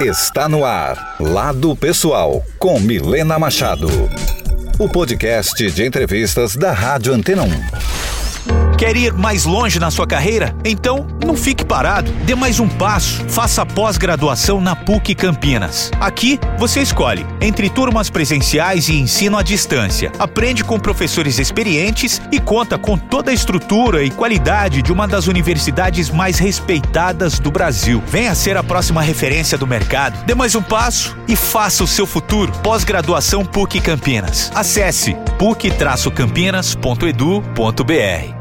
Está no ar, Lado Pessoal, com Milena Machado. O podcast de entrevistas da Rádio Antena 1. Quer ir mais longe na sua carreira? Então, não fique parado. Dê mais um passo. Faça pós-graduação na PUC Campinas. Aqui, você escolhe entre turmas presenciais e ensino à distância. Aprende com professores experientes e conta com toda a estrutura e qualidade de uma das universidades mais respeitadas do Brasil. Venha ser a próxima referência do mercado. Dê mais um passo e faça o seu futuro. Pós-graduação PUC Campinas. Acesse puc-campinas.edu.br.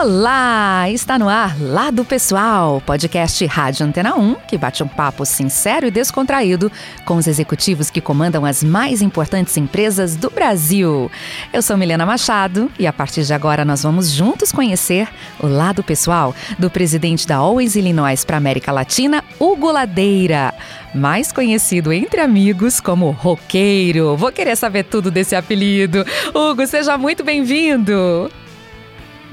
Olá! Está no ar Lado Pessoal, podcast Rádio Antena 1, que bate um papo sincero e descontraído com os executivos que comandam as mais importantes empresas do Brasil. Eu sou Milena Machado e a partir de agora nós vamos juntos conhecer o lado pessoal do presidente da Always Illinois para América Latina, Hugo Ladeira mais conhecido entre amigos como Roqueiro. Vou querer saber tudo desse apelido. Hugo, seja muito bem-vindo.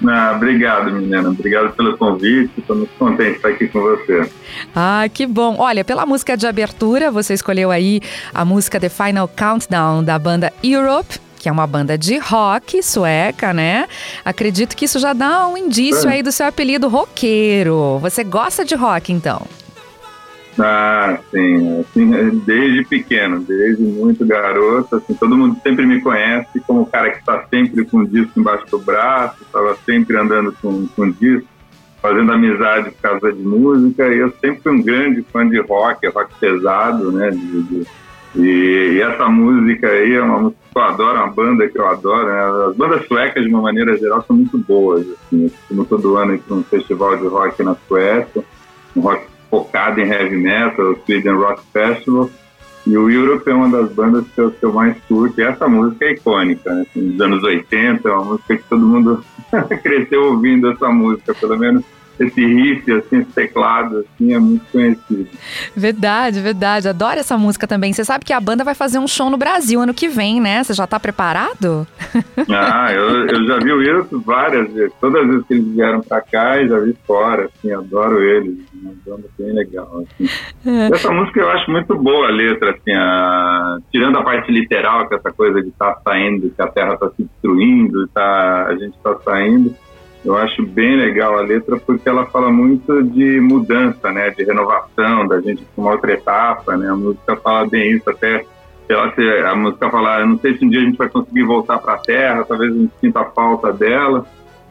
Ah, obrigado, menina. Obrigado pelo convite. Estou muito contente de estar aqui com você. Ah, que bom. Olha, pela música de abertura, você escolheu aí a música The Final Countdown da banda Europe que é uma banda de rock sueca, né? Acredito que isso já dá um indício é. aí do seu apelido roqueiro. Você gosta de rock, então? Ah, sim, assim, desde pequeno, desde muito garoto, assim, todo mundo sempre me conhece como o cara que está sempre com o disco embaixo do braço, estava sempre andando com, disco, fazendo amizade por causa de música, e eu sempre fui um grande fã de rock, rock pesado, né, de, de, e, e, essa música aí é uma música que eu adoro, uma banda que eu adoro, né? as bandas suecas de uma maneira geral são muito boas, assim, eu todo ano para um festival de rock na Suécia, um rock focado em heavy metal, o Sweden Rock Festival. E o Europe é uma das bandas que eu, que eu mais curto. E essa música é icônica, né? Assim, dos anos 80, é uma música que todo mundo cresceu ouvindo essa música, pelo menos esse riff, assim, esse teclado, assim, é muito conhecido. Verdade, verdade. Adoro essa música também. Você sabe que a banda vai fazer um show no Brasil ano que vem, né? Você já está preparado? Ah, eu, eu já vi o Wilson várias vezes. Todas as vezes que eles vieram para cá, eu já vi fora, assim, adoro eles. Uma banda bem legal, assim. É. Essa música eu acho muito boa a letra, assim, a... tirando a parte literal, que é essa coisa de estar tá saindo, que a Terra está se destruindo, tá... a gente está saindo eu acho bem legal a letra porque ela fala muito de mudança, né, de renovação, da gente para uma outra etapa, né? A música fala bem isso, até ela, a música fala, eu não sei se um dia a gente vai conseguir voltar para a Terra, talvez a gente sinta a falta dela,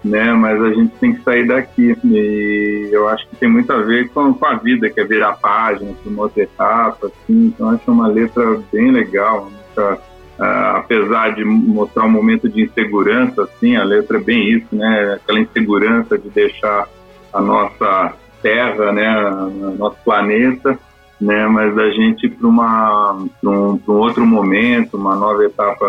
né? Mas a gente tem que sair daqui e eu acho que tem muito a ver com, com a vida, que é virar página, para uma outra etapa, assim. Então acho uma letra bem legal, uma música Uh, apesar de mostrar um momento de insegurança, assim, a letra é bem isso, né? Aquela insegurança de deixar a nossa terra, né, nosso planeta, né, mas da gente para uma um, um, outro momento, uma nova etapa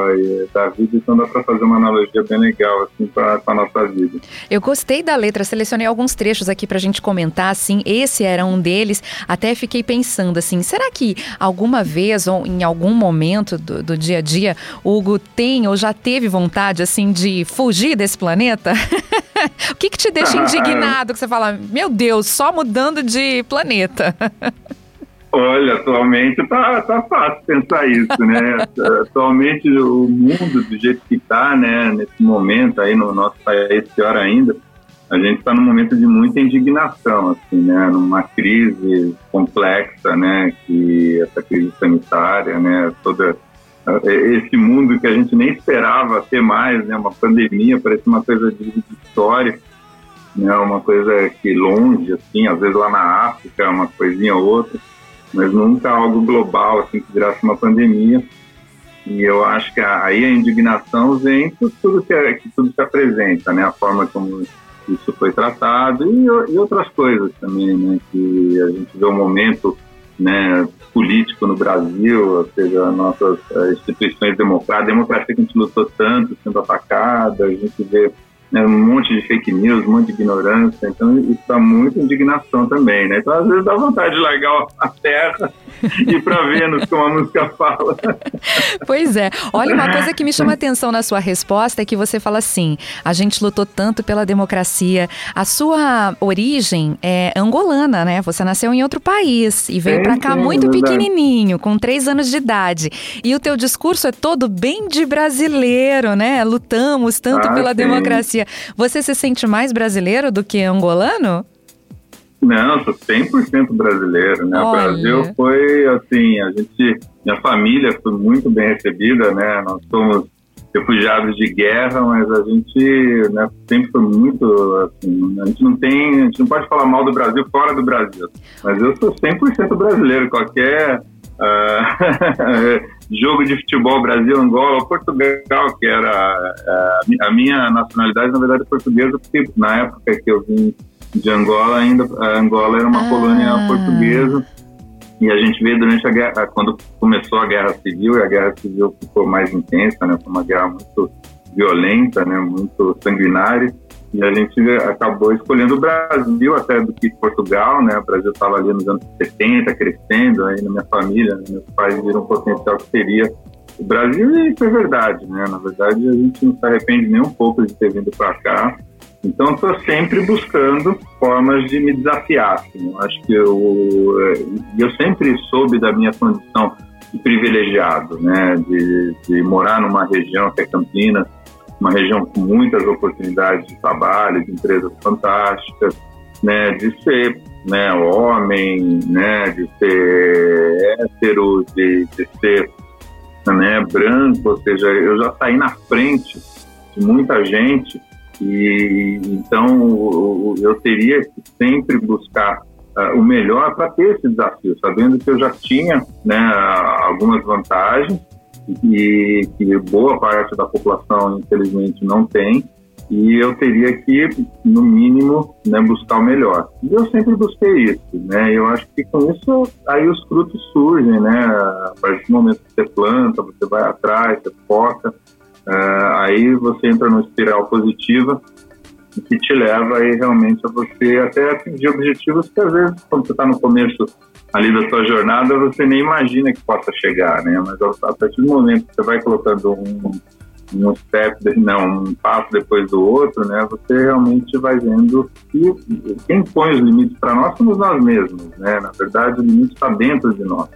da vida, então dá para fazer uma analogia bem legal assim para a nossa vida. Eu gostei da letra, selecionei alguns trechos aqui para a gente comentar, assim, esse era um deles. Até fiquei pensando assim, será que alguma vez ou em algum momento do, do dia a dia Hugo tem ou já teve vontade assim de fugir desse planeta? o que, que te deixa indignado que você fala, meu Deus, só mudando de planeta? Olha, atualmente tá, tá fácil pensar isso, né? atualmente o mundo do jeito que está, né? Nesse momento aí no nosso país pior ainda, a gente está num momento de muita indignação, assim, né? Numa crise complexa, né? Que essa crise sanitária, né? Toda esse mundo que a gente nem esperava ter mais, né? Uma pandemia parece uma coisa de, de história, né? Uma coisa que longe, assim, às vezes lá na África, uma coisinha ou outra mas nunca algo global, assim, que virasse uma pandemia. E eu acho que aí a indignação vem por tudo que, é, que tudo se apresenta, né? A forma como isso foi tratado e, e outras coisas também, né? Que a gente vê o momento né, político no Brasil, ou seja, nossas uh, instituições democráticas, a democracia que a gente lutou tanto sendo atacada, a gente vê né, um monte de fake news, um monte de ignorância, então isso dá muita indignação também, né? Então às vezes dá vontade de largar a terra e para Vênus, como a música fala. Pois é. Olha, uma coisa que me chama atenção na sua resposta é que você fala assim: a gente lutou tanto pela democracia. A sua origem é angolana, né? Você nasceu em outro país e veio para cá sim, muito pequenininho, com três anos de idade. E o teu discurso é todo bem de brasileiro, né? Lutamos tanto ah, pela sim. democracia. Você se sente mais brasileiro do que angolano? Não, sou 100% brasileiro, né? Olha. O Brasil foi, assim, a gente, minha família foi muito bem recebida, né? Nós somos refugiados de guerra, mas a gente né, sempre foi muito, assim, a gente não tem, a gente não pode falar mal do Brasil fora do Brasil, mas eu sou 100% brasileiro, qualquer uh, jogo de futebol Brasil-Angola, Portugal, que era uh, a minha nacionalidade, na verdade, portuguesa, porque na época que eu vim de Angola, ainda a Angola era uma ah. colônia portuguesa. E a gente vê durante a guerra, quando começou a guerra civil, e a guerra civil ficou mais intensa, né? Foi uma guerra muito violenta, né? Muito sanguinária. E a gente acabou escolhendo o Brasil até do que Portugal, né? O Brasil estava ali nos anos 70, crescendo, aí na minha família, né? meus pais viram o potencial que seria o Brasil e isso é verdade, né? Na verdade, a gente não se arrepende nem um pouco de ter vindo para cá. Então, estou sempre buscando formas de me desafiar. Assim. Eu acho que eu, eu sempre soube da minha condição de privilegiado, né? De, de morar numa região que é Campinas, uma região com muitas oportunidades de trabalho, de empresas fantásticas, né? De ser né, homem, né? De ser hétero, de, de ser né, branco, ou seja, eu já saí na frente de muita gente e então eu teria que sempre buscar uh, o melhor para ter esse desafio, sabendo que eu já tinha né, algumas vantagens e que boa parte da população infelizmente não tem. E eu teria que no mínimo né, buscar o melhor. E eu sempre busquei isso né? Eu acho que com isso aí os frutos surgem né? A partir do momento que você planta você vai atrás você foca Uh, aí você entra numa espiral positiva que te leva aí realmente a você até atingir objetivos que às vezes quando você está no começo ali da sua jornada você nem imagina que possa chegar, né? Mas a partir do momento que você vai colocando um, um step, não, um passo depois do outro, né? Você realmente vai vendo que quem põe os limites para nós somos nós mesmos, né? Na verdade, o limite está dentro de nós.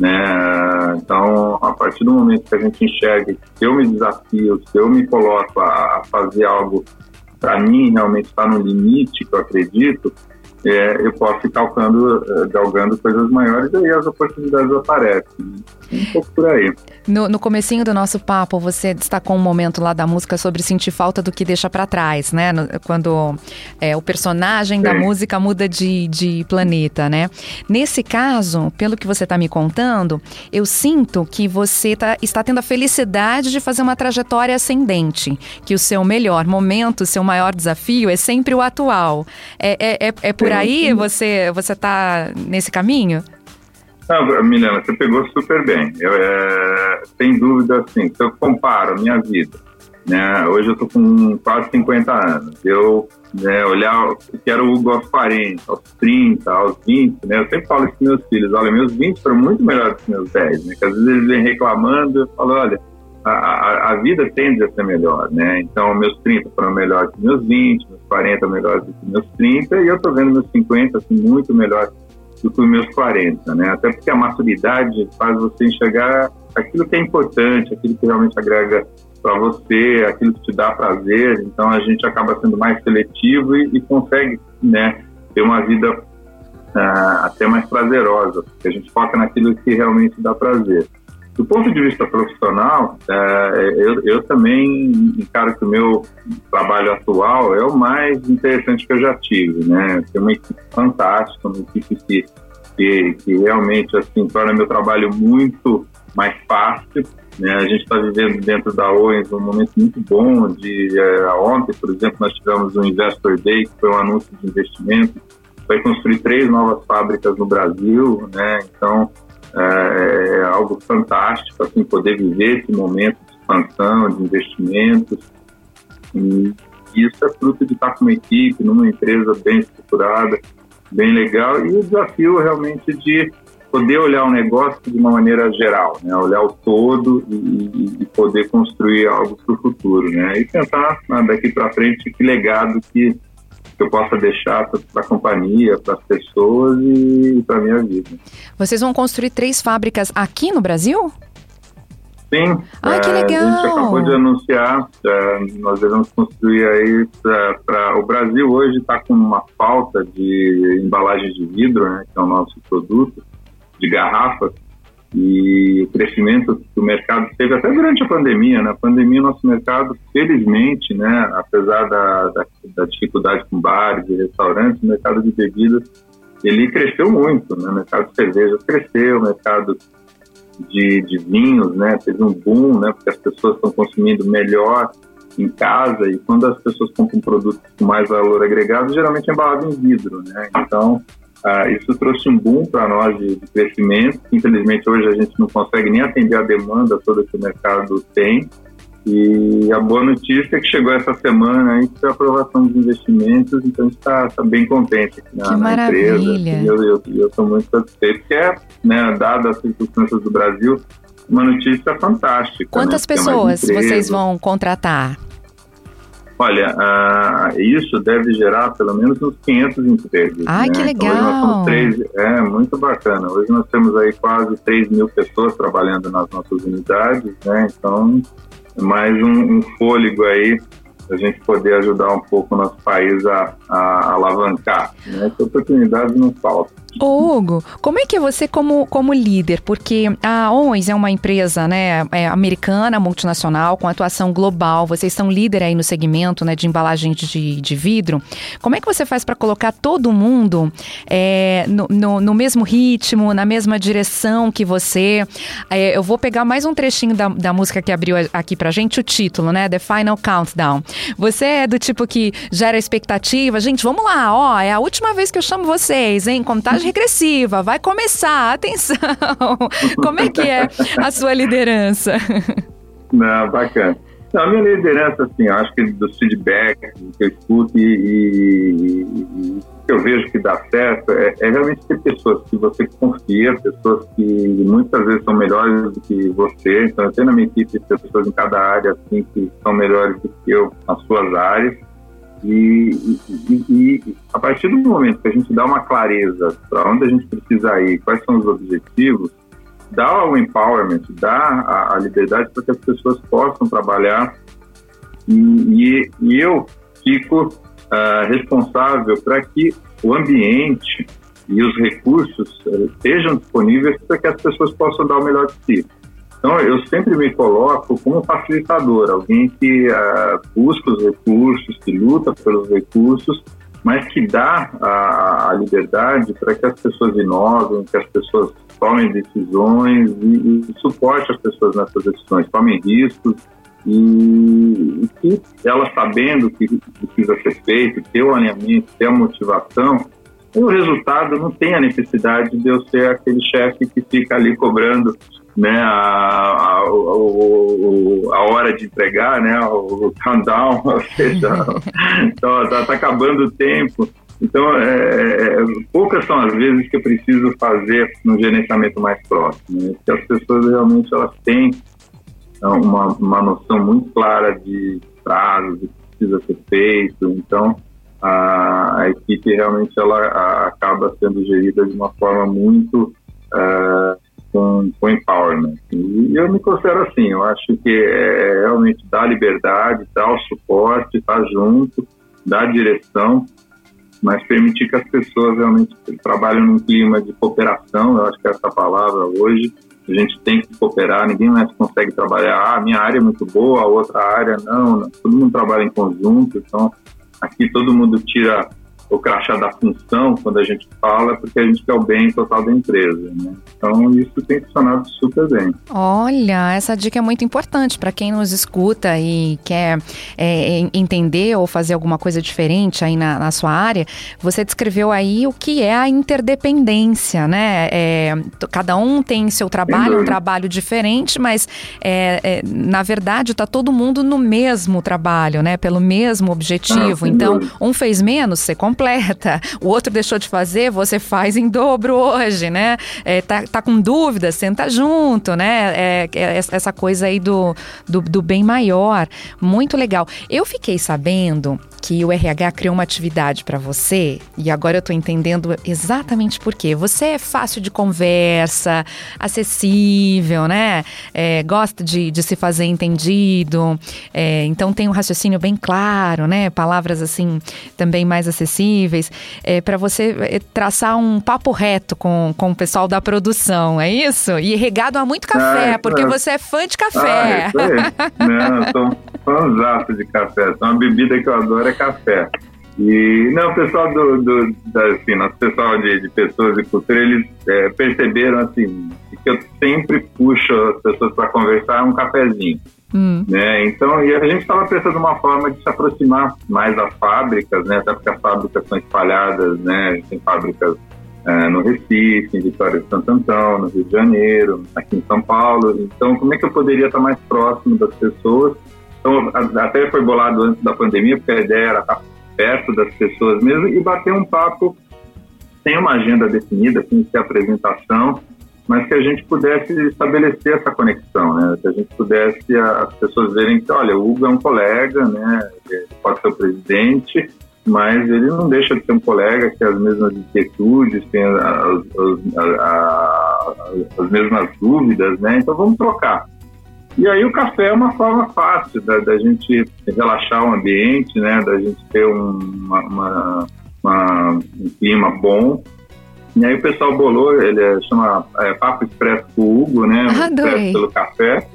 Né? Então, a partir do momento que a gente enxerga que eu me desafio, se eu me coloco a, fazer algo para mim realmente está no limite que eu acredito, é, eu posso ficar calcando, eh, galgando coisas maiores e aí as oportunidades aparecem. Um pouco por aí. No, no comecinho do nosso papo, você destacou um momento lá da música sobre sentir falta do que deixa para trás, né? No, quando é, o personagem Sim. da música muda de, de planeta, né? Nesse caso, pelo que você está me contando, eu sinto que você tá, está tendo a felicidade de fazer uma trajetória ascendente, que o seu melhor momento, o seu maior desafio é sempre o atual. É, é, é, é por por aí? Você você está nesse caminho? Ah, Milena, você pegou super bem. Eu, é, sem dúvida, assim, se eu comparo a minha vida, né, hoje eu estou com quase 50 anos, eu né, olhar o que era o Hugo aos 40, aos 30, aos 20, né, eu sempre falo isso para meus filhos, olha, meus 20 foram muito melhores que meus 10, né, que às vezes eles vêm reclamando, eu falo, olha, a, a, vida tende a ser melhor, né? Então, meus 30 foram melhores que meus 20, meus 40 melhores do que meus 30, e eu tô vendo meus 50, assim, muito melhor do que meus 40, né? Até porque a maturidade faz você enxergar aquilo que é importante, aquilo que realmente agrega para você, aquilo que te dá prazer, então a gente acaba sendo mais seletivo e, e consegue, né, ter uma vida uh, até mais prazerosa, porque a gente foca naquilo que realmente dá prazer. Do ponto de vista profissional, é, eu, eu, também encaro que o meu trabalho atual é o mais interessante que eu já tive, né? Tem uma equipe fantástica, uma equipe que, que, que realmente assim, torna meu trabalho muito mais fácil. Né? A gente está vivendo dentro da Owens um momento muito bom. De, é, ontem, por exemplo, nós tivemos um Investor Day, que foi um anúncio de investimento vai construir três novas fábricas no Brasil, né? Então é, é algo fantástico, assim, poder viver esse momento de expansão, de investimentos. E isso é fruto de estar com uma equipe, numa empresa bem estruturada, bem legal, e o desafio realmente de poder olhar o negócio de uma maneira geral, né? olhar o todo e, e poder construir algo para o futuro, né? E pensar né, daqui para frente que legado que, que eu possa deixar para a companhia, para as pessoas e para a minha vida. Vocês vão construir três fábricas aqui no Brasil? Sim. Ai, que legal! É, a gente acabou de anunciar, é, nós devemos construir aí para... O Brasil hoje está com uma falta de embalagens de vidro, né, que é o nosso produto, de garrafas, e o crescimento do mercado teve até durante a pandemia, né? A pandemia, nosso mercado, felizmente, né, apesar da, da, da dificuldade com bares e restaurantes, o mercado de bebidas, ele cresceu muito, né? O mercado de cerveja cresceu, o mercado de, de vinhos, né? Teve um boom, né? Porque as pessoas estão consumindo melhor em casa e quando as pessoas compram produtos com mais valor agregado, geralmente é embalado em vidro, né? Então, ah, isso trouxe um boom para nós de, de, crescimento. Infelizmente, hoje a gente não consegue nem atender a demanda toda que o mercado tem. E a boa notícia é que chegou essa semana aí a aprovação dos investimentos, então a gente está tá bem contente aqui na, na empresa. E eu estou muito satisfeito, porque é, né, dadas as circunstâncias do Brasil, uma notícia fantástica. Quantas né? pessoas vocês vão contratar? Olha, uh, isso deve gerar pelo menos uns 500 empregos. Ai, né? que legal! Então, hoje nós somos três, é, muito bacana. Hoje nós temos aí quase 3 mil pessoas trabalhando nas nossas unidades, né? Então, mais um, um fôlego aí a gente poder ajudar um pouco o nosso país a, a alavancar. Né? Essa oportunidade não falta. Ô Hugo, como é que é você como, como líder? Porque a ONS é uma empresa né, é americana, multinacional, com atuação global. Vocês são líder aí no segmento né, de embalagem de, de vidro. Como é que você faz para colocar todo mundo é, no, no, no, mesmo ritmo, na mesma direção que você? É, eu vou pegar mais um trechinho da, da música que abriu aqui pra gente, o título, né? The Final Countdown. Você é do tipo que gera expectativa. Gente, vamos lá, ó, é a última vez que eu chamo vocês, hein? Contagem regressiva, vai começar, atenção. Como é que é a sua liderança? Não, bacana. Não, a minha liderança, assim, acho que dos feedbacks que eu escuto e, e, e, que eu vejo que dá certo é, é, realmente ter pessoas que você confia, pessoas que muitas vezes são melhores do que você. Então, eu tenho na minha equipe pessoas em cada área, assim, que são melhores do que eu nas suas áreas. E, e, e, a partir do momento que a gente dá uma clareza para onde a gente precisa ir, quais são os objetivos, dá o empowerment, dá a, a liberdade para que as pessoas possam trabalhar. E, e eu fico uh, responsável para que o ambiente e os recursos uh, estejam disponíveis para que as pessoas possam dar o melhor de si. Então, eu sempre me coloco como facilitador, alguém que uh, busca os recursos, que luta pelos recursos, mas que dá a, a liberdade para que as pessoas inovem, que as pessoas tomem decisões e, e suporte as pessoas nessas decisões, tomem riscos e, e que elas sabendo que precisa ser feito, ter o alinhamento, ter a motivação, o resultado não tem a necessidade de eu ser aquele chefe que fica ali cobrando né, a, a, a, a, hora de entregar, né, o countdown, ou seja, está tá, tá acabando o tempo. Então, é, é, poucas são as vezes que eu preciso fazer um gerenciamento mais próximo, né, porque as pessoas realmente elas têm uma, uma noção muito clara de prazos, do que precisa ser feito, então a, a equipe realmente ela acaba sendo gerida de uma forma muito uh, com, empowerment. E eu me considero assim, eu acho que é realmente dar liberdade, dar o suporte, estar junto, dar direção, mas permitir que as pessoas realmente trabalhem num clima de cooperação, eu acho que é essa palavra hoje, a gente tem que cooperar, ninguém mais consegue trabalhar, ah, minha área é muito boa, a outra área não, não, todo mundo trabalha em conjunto, então aqui todo mundo tira o crachá da função, quando a gente fala, porque a gente quer o bem total da empresa. Né? Então, isso tem funcionado super bem. Olha, essa dica é muito importante para quem nos escuta e quer é, entender ou fazer alguma coisa diferente aí na, na, sua área. Você descreveu aí o que é a interdependência, né? É, cada um tem seu trabalho, um trabalho diferente, mas é, é na verdade está todo mundo no mesmo trabalho, né? Pelo mesmo objetivo. Ah, então, um fez menos, você completa. O outro deixou de fazer, você faz em dobro hoje, né? É, tá, tá com dúvida, senta junto, né? É, é, essa coisa aí do, do, do bem maior. Muito legal. Eu fiquei sabendo que o RH criou uma atividade para você e agora eu estou entendendo exatamente por quê. Você é fácil de conversa, acessível, né? É, gosta de, de se fazer entendido, é, então tem um raciocínio bem claro, né? Palavras assim também mais acessíveis, é, para você é, traçar um papo reto com, com o pessoal da produção, é isso? E regado a muito café, ah, porque você é fã de café. Ah, Não, sou fãzato de café. É uma bebida que eu adoro é café. E não, o pessoal do, do assim, nosso pessoal de, de pessoas e cultura, eles é, perceberam assim que eu sempre puxo as pessoas para conversar um cafezinho. Hum. Né? Então, e a gente estava pensando uma forma de se aproximar mais das fábricas, né? Até porque as fábricas são espalhadas, né? Tem fábricas é, no Recife, em Vitória de Santo Antão, no Rio de Janeiro, aqui em São Paulo. Então, como é que eu poderia estar mais próximo das pessoas? Então, até foi bolado antes da pandemia, porque a ideia era estar perto das pessoas mesmo e bater um papo sem uma agenda definida, sem ter apresentação, mas que a gente pudesse estabelecer essa conexão, né? Que a gente pudesse as pessoas verem que, olha, o Hugo é um colega, né? Ele pode ser o presidente, mas ele não deixa de ser um colega que tem as mesmas inquietudes, tem as, as, as, as mesmas dúvidas, né? Então vamos trocar. E aí o café é uma forma fácil da, da gente relaxar o ambiente, né? Da gente ter um, uma, uma, uma, um clima bom e aí o pessoal bolou, ele é, chama é, Papo Expresso com o Hugo, né? Expresso pelo café.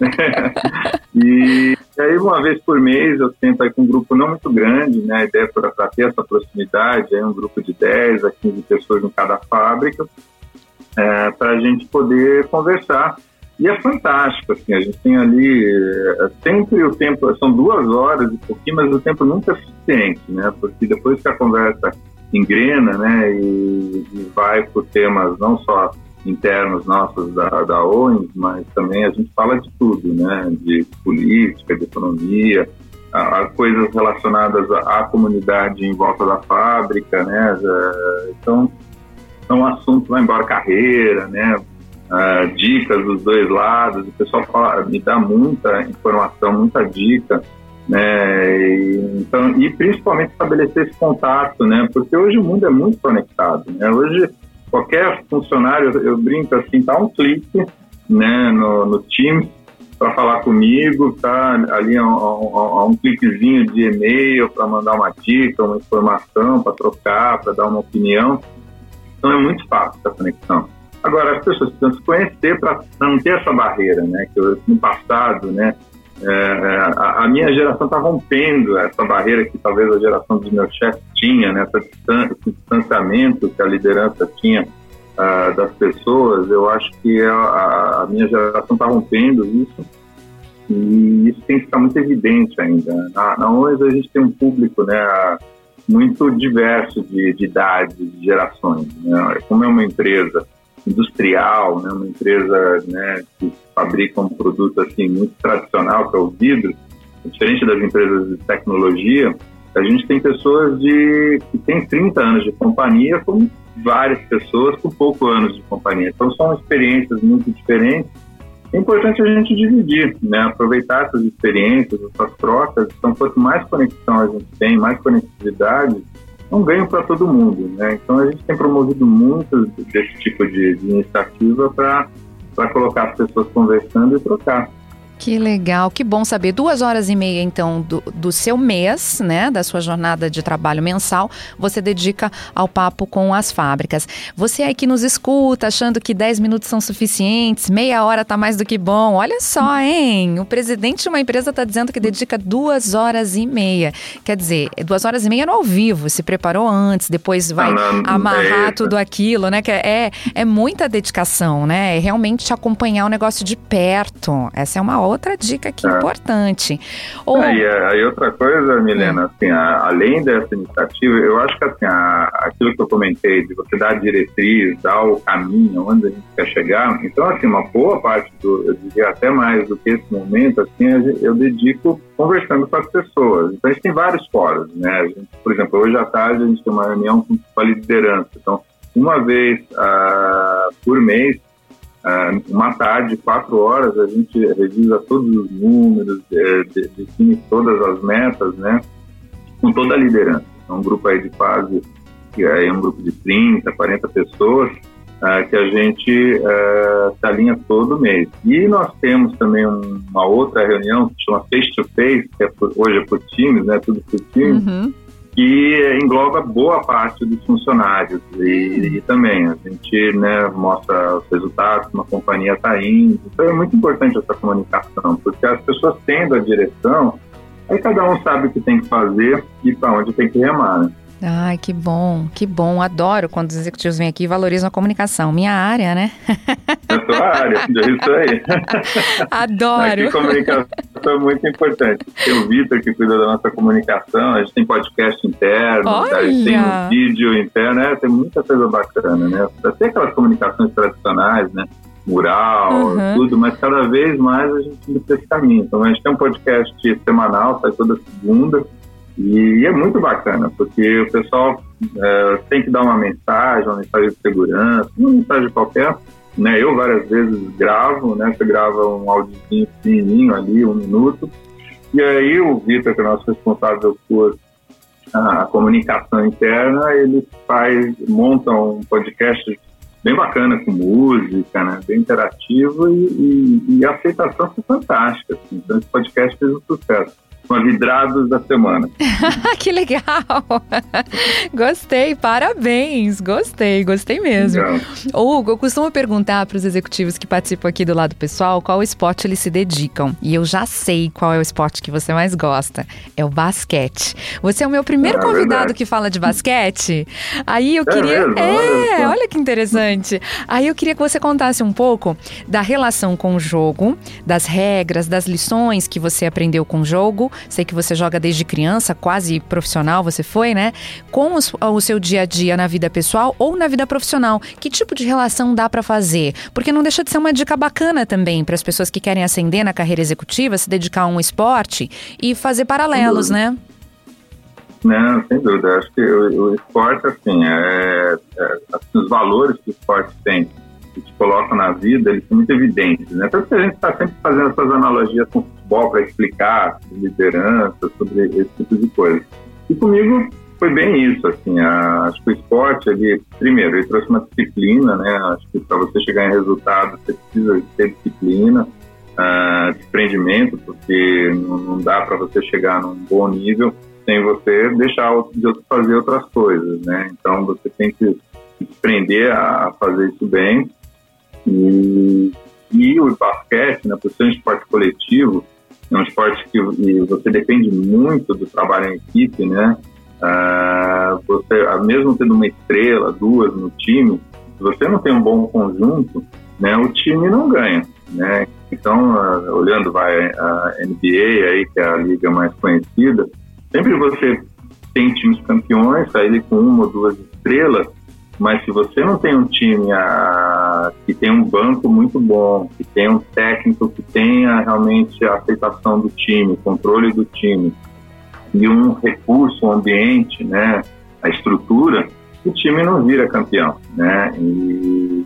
e, e, aí uma vez por mês eu sento aí com um grupo não muito grande, né? A ideia para ter essa proximidade, aí um grupo de 10 a 15 pessoas em cada fábrica, é, para a gente poder conversar. E é fantástico, assim, a gente tem ali é, sempre o tempo, são duas horas e pouquinho, mas o tempo nunca é suficiente, né? Porque depois que a conversa engrena, né, e, e, vai por temas não só internos nossos da, da ONU, mas também a gente fala de tudo, né, de política, de economia, a, a coisas relacionadas à, à, comunidade em volta da fábrica, né, então são assuntos lá embora carreira, né, uh, dicas dos dois lados, o pessoal fala, me dá muita informação, muita dica, né? E, então, e principalmente estabelecer esse contato, né? Porque hoje o mundo é muito conectado, né? Hoje qualquer funcionário, eu brinco assim, tá um clique, né, no, no Teams para falar comigo, tá ali a, a, a um cliquezinho de e-mail para mandar uma dica, uma informação, para trocar, para dar uma opinião. Então é muito fácil essa conexão. Agora, as pessoas precisam se conhecer para não ter essa barreira, né? Que eu, no passado, né? É, é, a, a, minha geração está rompendo essa barreira que talvez a geração dos meus chefes tinha, né, esse distanciamento que a liderança tinha uh, das pessoas. Eu acho que a, a minha geração está rompendo isso e isso tem que ficar muito evidente ainda. Na, na ONU a gente tem um público né, muito diverso de, de idades, de gerações. Né? Como é uma empresa industrial, né, uma empresa né, que fabrica um produto assim muito tradicional, que é o vidro, diferente das empresas de tecnologia, a gente tem pessoas de que têm 30 anos de companhia, como várias pessoas com poucos anos de companhia. Então são experiências muito diferentes. É importante a gente dividir, né? aproveitar essas experiências, essas trocas. Então, quanto mais conexão a gente tem, mais conectividade, um ganho para todo mundo. Né? Então a gente tem promovido muito desse tipo de, de iniciativa para colocar as pessoas conversando e trocar. Que legal, que bom saber. Duas horas e meia, então, do, do, seu mês, né, da sua jornada de trabalho mensal, você dedica ao papo com as fábricas. Você aí que nos escuta, achando que 10 minutos são suficientes, meia hora tá mais do que bom. Olha só, hein? O presidente de uma empresa está dizendo que dedica duas horas e meia. Quer dizer, duas horas e meia no ao vivo, se preparou antes, depois vai amarrar tudo aquilo, né? Que é, é muita dedicação, né? É realmente acompanhar o negócio de perto. Essa é uma outra dica aqui é. importante. Ou... Aí, aí outra coisa, Milena, é. assim, a, além dessa iniciativa, eu acho que assim, a, aquilo que eu comentei, de você dar a diretriz, dar o caminho, onde a gente quer chegar, então assim, uma boa parte do, eu diria até mais do que esse momento, assim, eu dedico conversando com as pessoas. Então a gente tem vários fóruns, né? Gente, por exemplo, hoje à tarde a gente tem uma reunião com a liderança. Então, uma vez uh, por mês, uma tarde, quatro horas, a gente revisa todos os números, define todas as metas, né? Com toda a liderança. É um grupo aí de quase, que é um grupo de 30, 40 pessoas, uh, que a gente uh, se alinha todo mês. E nós temos também uma outra reunião que chama Face to Face, que é por, hoje é por times, né? Tudo por times. Uhum que engloba boa parte dos funcionários e, e, também a gente né, mostra os resultados que uma companhia está indo. Então é muito importante essa comunicação, porque as pessoas tendo a direção, aí cada um sabe o que tem que fazer e para onde tem que remar. Né? Ai, que bom, que bom. Adoro quando os executivos vêm aqui e valorizam a comunicação. Minha área, né? É sua área, é isso aí. Adoro. Aqui, comunicação é muito importante. Tem o Vitor que cuida da nossa comunicação, a gente tem podcast interno, a gente tem um vídeo interno, né? tem muita coisa bacana, né? Tem aquelas comunicações tradicionais, né? mural, uhum. tudo, mas cada vez mais a gente indo para esse caminho. Então a gente tem um podcast semanal, sai toda segunda, e é muito bacana, porque o pessoal é, tem que dar uma mensagem, uma mensagem de segurança, uma mensagem qualquer. Né? Eu várias vezes gravo, né? Você grava um áudiozinho pequenininho ali, um minuto. E aí o Vitor, que é nosso responsável por a comunicação interna, ele faz, monta um podcast bem bacana com música, né? Bem interativo e, e, e a aceitação foi fantástica. Assim. Então esse podcast fez um sucesso as vidrados da semana. que legal! gostei, parabéns! Gostei, gostei mesmo. Legal. Hugo, eu costumo perguntar para os executivos que participam aqui do lado pessoal qual esporte eles se dedicam. E eu já sei qual é o esporte que você mais gosta. É o basquete. Você é o meu primeiro é, convidado verdade. que fala de basquete. Aí eu é queria. Mesmo? É, olha que interessante. Aí eu queria que você contasse um pouco da relação com o jogo, das regras, das lições que você aprendeu com o jogo sei que você joga desde criança, quase profissional você foi, né? Com os, o seu dia a dia na vida pessoal ou na vida profissional, que tipo de relação dá para fazer? Porque não deixa de ser uma dica bacana também para as pessoas que querem ascender na carreira executiva, se dedicar a um esporte e fazer paralelos, né? Não, sem dúvida. Acho que o, o esporte, assim, é, é, assim, os valores que o esporte tem que te coloca na vida, eles são muito evidentes, né? Tanto que a gente está sempre fazendo essas analogias com o futebol para explicar liderança, sobre esse tipo de coisa. E comigo foi bem isso, assim, a, acho que o esporte, ele, primeiro, ele trouxe uma disciplina, né? Acho que para você chegar em resultado, você precisa ter disciplina, uh, desprendimento, porque não, não dá para você chegar num bom nível sem você deixar de fazer outras coisas, né? Então você tem que se desprender a fazer isso bem e, e o basquete, né, por ser um esporte coletivo, é um esporte que você depende muito do trabalho em equipe, né? Uh, você, mesmo tendo uma estrela, duas no time, se você não tem um bom conjunto, né, o time não ganha, né? Então, uh, olhando vai a NBA aí, que é a liga mais conhecida, sempre você tem times campeões, sair com uma ou duas estrelas, mas se você não tem um time a, ah, que tem um banco muito bom, que tem um técnico que tenha realmente a aceitação do time, controle do time, e um recurso, um ambiente, né, a estrutura, o time não vira campeão, né? E,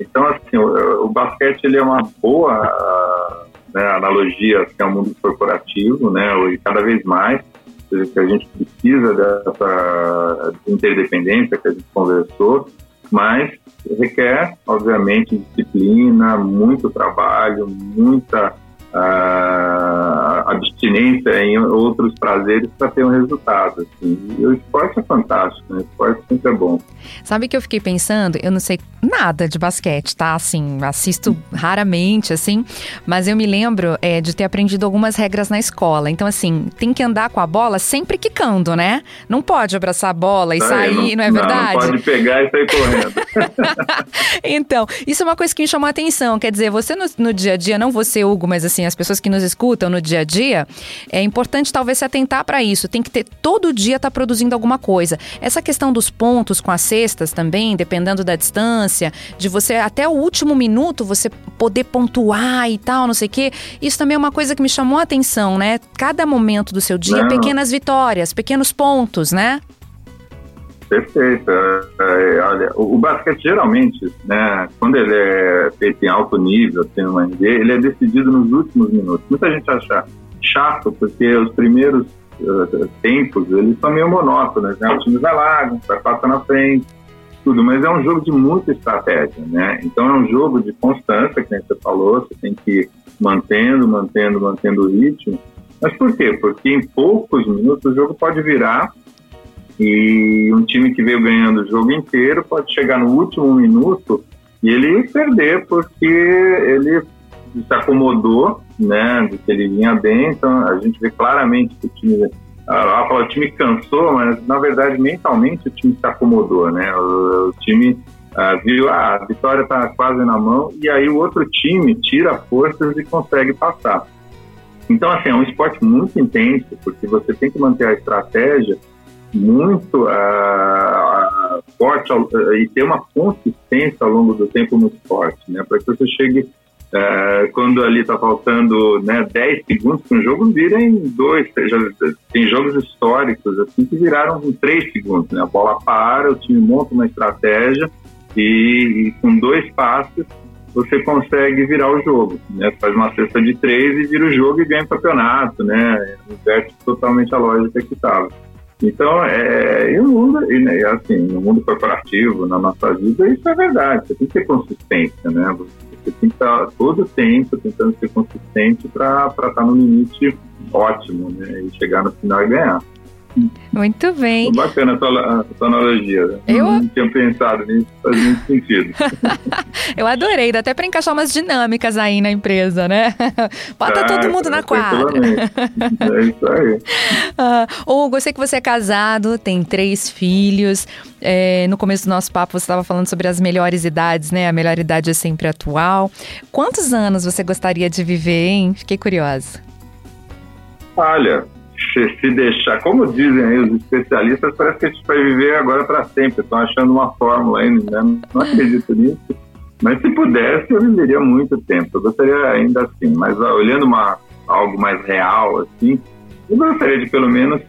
então, assim, o, o, basquete ele é uma boa né, analogia ao é mundo corporativo, né? E cada vez mais que a gente precisa dessa interdependência que a gente conversou, mas requer, obviamente, disciplina, muito trabalho, muita uh, abstinência em outros prazeres para ter um resultado. Assim. E o esporte é fantástico, né? o esporte sempre é bom. Sabe que eu fiquei pensando? Eu não sei nada de basquete, tá? Assim, assisto raramente, assim, mas eu me lembro é, de ter aprendido algumas regras na escola. Então, assim, tem que andar com a bola sempre quicando, né? Não pode abraçar a bola e sair, não, não, é verdade? Não, pode pegar e sair correndo. então, isso é uma coisa que me chamou a atenção. Quer dizer, você no, no dia a dia, não você, Hugo, mas assim, as pessoas que nos escutam no dia a dia, é importante talvez se atentar para isso. Tem que ter todo dia estar tá produzindo alguma coisa. Essa questão dos pontos com as cestas também, dependendo da distância, de você até o último minuto você poder pontuar e tal, não sei o quê. Isso também é uma coisa que me chamou a atenção, né? Cada momento do seu dia, não. pequenas vitórias, pequenos pontos, né? Perfeito. É, é, olha, o, o, basquete geralmente, né, quando ele é feito em alto nível, tem uma NBA, ele é decidido nos últimos minutos. Muita gente acha chato porque os primeiros uh, tempos eles são meio monótonos, né? O time vai lá, vai passar na frente, tudo, mas é um jogo de muita estratégia, né? Então é um jogo de constância, que você falou, você tem que ir mantendo, mantendo, mantendo o ritmo. Mas por quê? Porque em poucos minutos o jogo pode virar e um time que veio ganhando o jogo inteiro pode chegar no último minuto e ele perder porque ele se acomodou, né, de que ele vinha bem. Então a gente vê claramente que o time, ela fala, o time cansou, mas na verdade mentalmente o time se acomodou, né? O, o time uh, viu ah, a vitória está quase na mão e aí o outro time tira forças e consegue passar. Então assim é um esporte muito intenso porque você tem que manter a estratégia muito uh, forte uh, e ter uma consistência ao longo do tempo muito forte, né? Para que você chegue uh, quando ali está faltando né, 10 segundos para um jogo, vira em dois. tem jogos históricos assim que viraram em 3 segundos. Né? A bola para, o time monta uma estratégia e, e com dois passes você consegue virar o jogo. Né? Faz uma cesta de três e vira o jogo e ganha o campeonato, né? Inverte totalmente a lógica que estava. Então, é, e o mundo, e, né, assim, no mundo corporativo, na nossa vida, isso é verdade. Você tem que ter consistência, né? Você tem que estar todo o tempo tentando ser consistente para estar no limite ótimo, né? E chegar no final e ganhar. Muito bem. Bacana a tua, a tua analogia. Né? Eu não tinha pensado nisso, faz muito sentido. Eu adorei, dá até para encaixar umas dinâmicas aí na empresa, né? Bota é, todo mundo na quadra. É isso aí. Uh, Hugo, sei que você é casado, tem três filhos. É, no começo do nosso papo você estava falando sobre as melhores idades, né? A melhor idade é sempre atual. Quantos anos você gostaria de viver, hein? Fiquei curiosa. Olha, se, se deixar, como dizem aí os especialistas, parece que a gente vai viver agora para sempre. Estão achando uma fórmula aí, né? não acredito nisso. Mas se pudesse, eu viveria muito tempo. Eu gostaria ainda assim, mas ó, olhando uma, algo mais real, assim, eu gostaria de pelo menos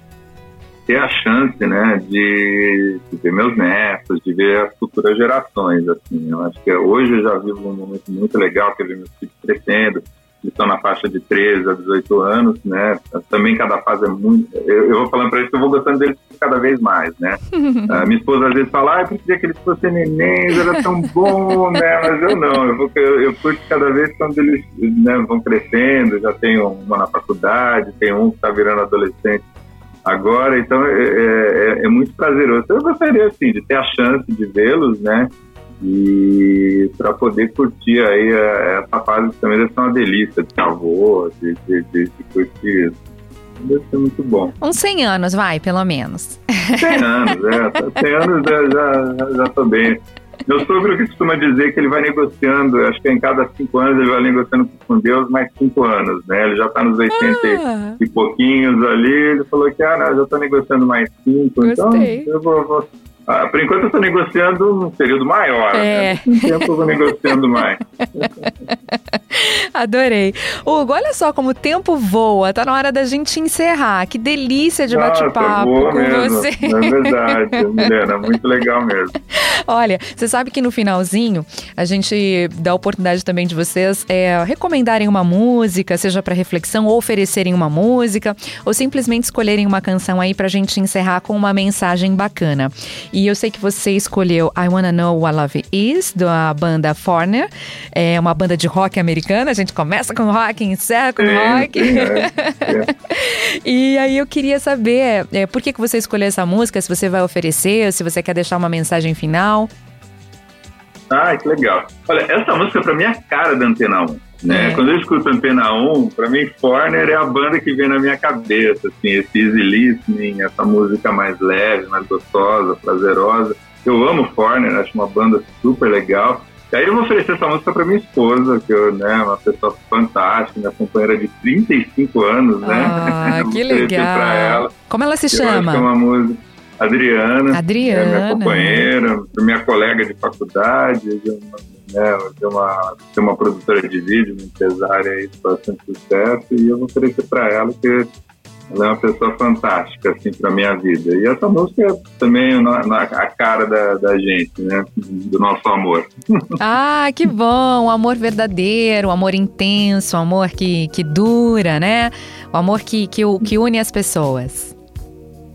ter a chance, né, de, de ver meus netos, de ver as futuras gerações, assim. Eu acho que hoje eu já vivo um momento muito legal, que é ver meus filhos crescendo, estão na faixa de 13 a 18 anos, né? Também cada fase é muito. Eu, eu vou falando para eles que eu vou gostando deles cada vez mais, né? a minha esposa às vezes fala, ah, eu preferia que eles fossem nenéns, era tão bom, né? Mas eu não, eu, vou, eu, eu curto cada vez quando eles né, vão crescendo. Já tenho uma na faculdade, tem um que está virando adolescente agora, então é, é, é muito prazeroso. Eu gostaria, assim, de ter a chance de vê-los, né? E para poder curtir aí é, essa fase também deve ser uma delícia de avô, de, de, de, de curtir deve ser muito bom. Uns 100 anos, vai, pelo menos. 100 anos, é. 100 anos já, já, já tô bem. Meu sogro que costuma dizer que ele vai negociando, acho que em cada cinco anos ele vai negociando com Deus mais cinco anos, né? Ele já está nos 80 ah. e pouquinhos ali, ele falou que, ah, não, já estou negociando mais cinco, então Gostei. então eu vou, vou ah, por enquanto eu estou negociando um período maior. Né? É. Né? Um tempo eu vou negociando mais. Adorei. Hugo, olha só como o tempo voa. Tá na hora da gente encerrar. Que delícia de bate-papo com mesmo. você. É verdade, Milena. Muito legal mesmo. Olha, você sabe que no finalzinho a gente dá a oportunidade também de vocês é, recomendarem uma música, seja para reflexão, ou oferecerem uma música, ou simplesmente escolherem uma canção aí pra gente encerrar com uma mensagem bacana. E E eu sei que você escolheu I Wanna Know What Love Is, da banda Foreigner. É uma banda de rock americana. A gente começa com rock, encerra com rock. É, é. e aí eu queria saber é, por que, que você escolheu essa música, se você vai oferecer, se você quer deixar uma mensagem final. Ah, que legal. Olha, essa música pra mim é a cara da Antena 1. Né? É. Quando eu escuto Antena 1, para mim Forner é a banda que vem na minha cabeça, assim, esse easy listening, essa música mais leve, mais gostosa, prazerosa. Eu amo Forner, acho uma banda super legal. E aí eu vou oferecer essa música para minha esposa, que eu, né, uma pessoa fantástica, minha companheira de 35 anos, né? Ah, que legal. Ela. Como ela se chama? é uma música Adriana, Adriana. É minha companheira, minha colega de faculdade, né, uma, uma produtora de vídeo, uma empresária aí de bastante sucesso, e eu vou oferecer para ela que ela é uma pessoa fantástica, assim, para minha vida. E essa música é também na, na, a cara da, da gente, né, do nosso amor. Ah, que bom! O amor verdadeiro, o amor intenso, o amor que, que dura, né? O amor que, que, que une as pessoas.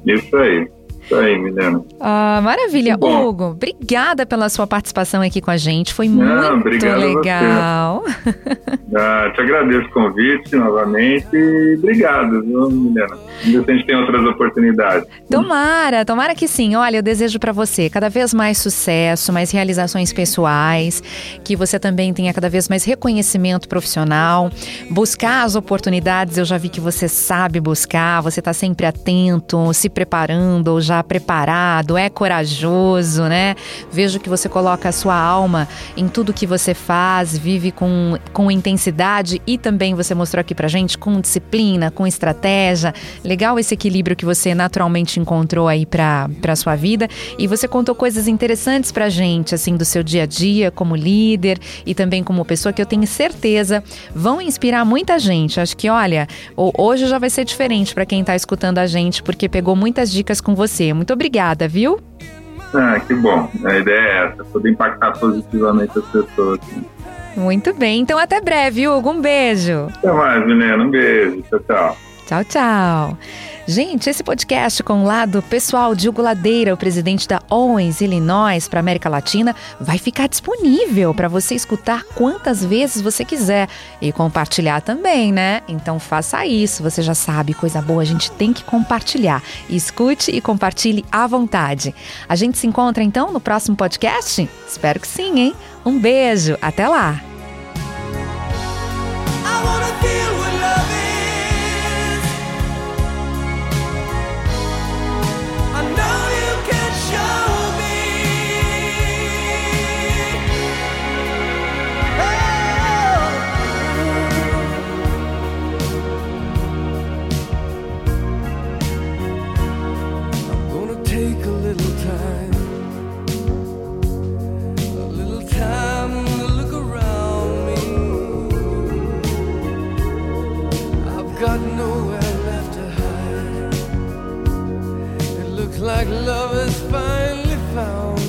Isso aí. Isso aí, Milena. Ah, maravilha. Hugo, obrigada pela sua participação aqui com a gente. Foi muito legal. Ah, te agradeço o convite novamente e obrigado, viu, Milena. Ainda a gente tem outras oportunidades. Tomara, tomara que sim. Olha, eu desejo para você cada vez mais sucesso, mais realizações pessoais, que você também tenha cada vez mais reconhecimento profissional, buscar as oportunidades. Eu já vi que você sabe buscar, você está sempre atento, se preparando ou já preparado, é corajoso, né? Vejo que você coloca a sua alma em tudo que você faz, vive com, com intensidade e também você mostrou aqui pra gente com disciplina, com estratégia. Legal esse equilíbrio que você naturalmente encontrou aí pra, pra sua vida. E você contou coisas interessantes pra gente, assim, do seu dia a dia como líder e também como pessoa que eu tenho certeza vão inspirar muita gente. Acho que, olha, hoje já vai ser diferente para quem tá escutando a gente, porque pegou muitas dicas com você você. Muito obrigada, viu? Ah, que bom. A ideia é essa, poder impactar positivamente as pessoas. Muito bem. Então até breve, Hugo. Um beijo. Até mais, menina. Um beijo. Tchau, tchau. Tchau, tchau. Gente, esse podcast com o lado pessoal de Hugo Ladeira, o presidente da Owens Illinois para América Latina, vai ficar disponível para você escutar quantas vezes você quiser e compartilhar também, né? Então faça isso, você já sabe, coisa boa, a gente tem que compartilhar. Escute e compartilhe à vontade. A gente se encontra então no próximo podcast? Espero que sim, hein? Um beijo, até lá! like love is finally found.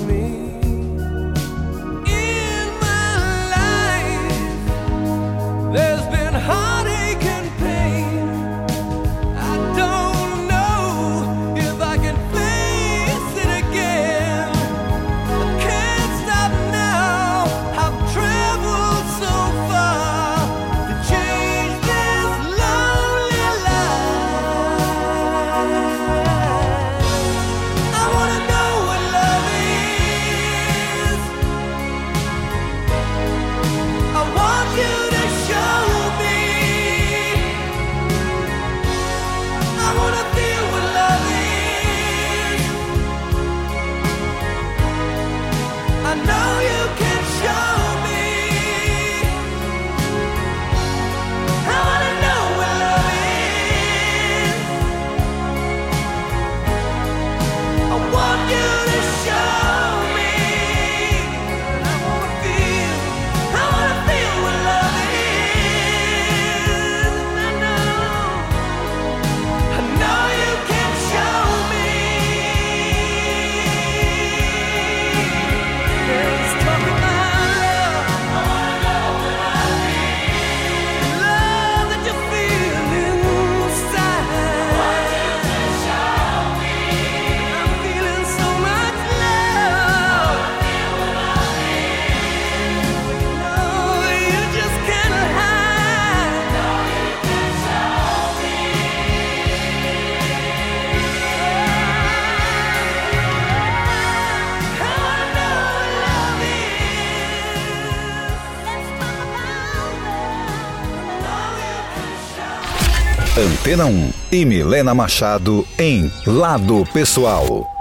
Antena 1 e Milena Machado em Lado Pessoal.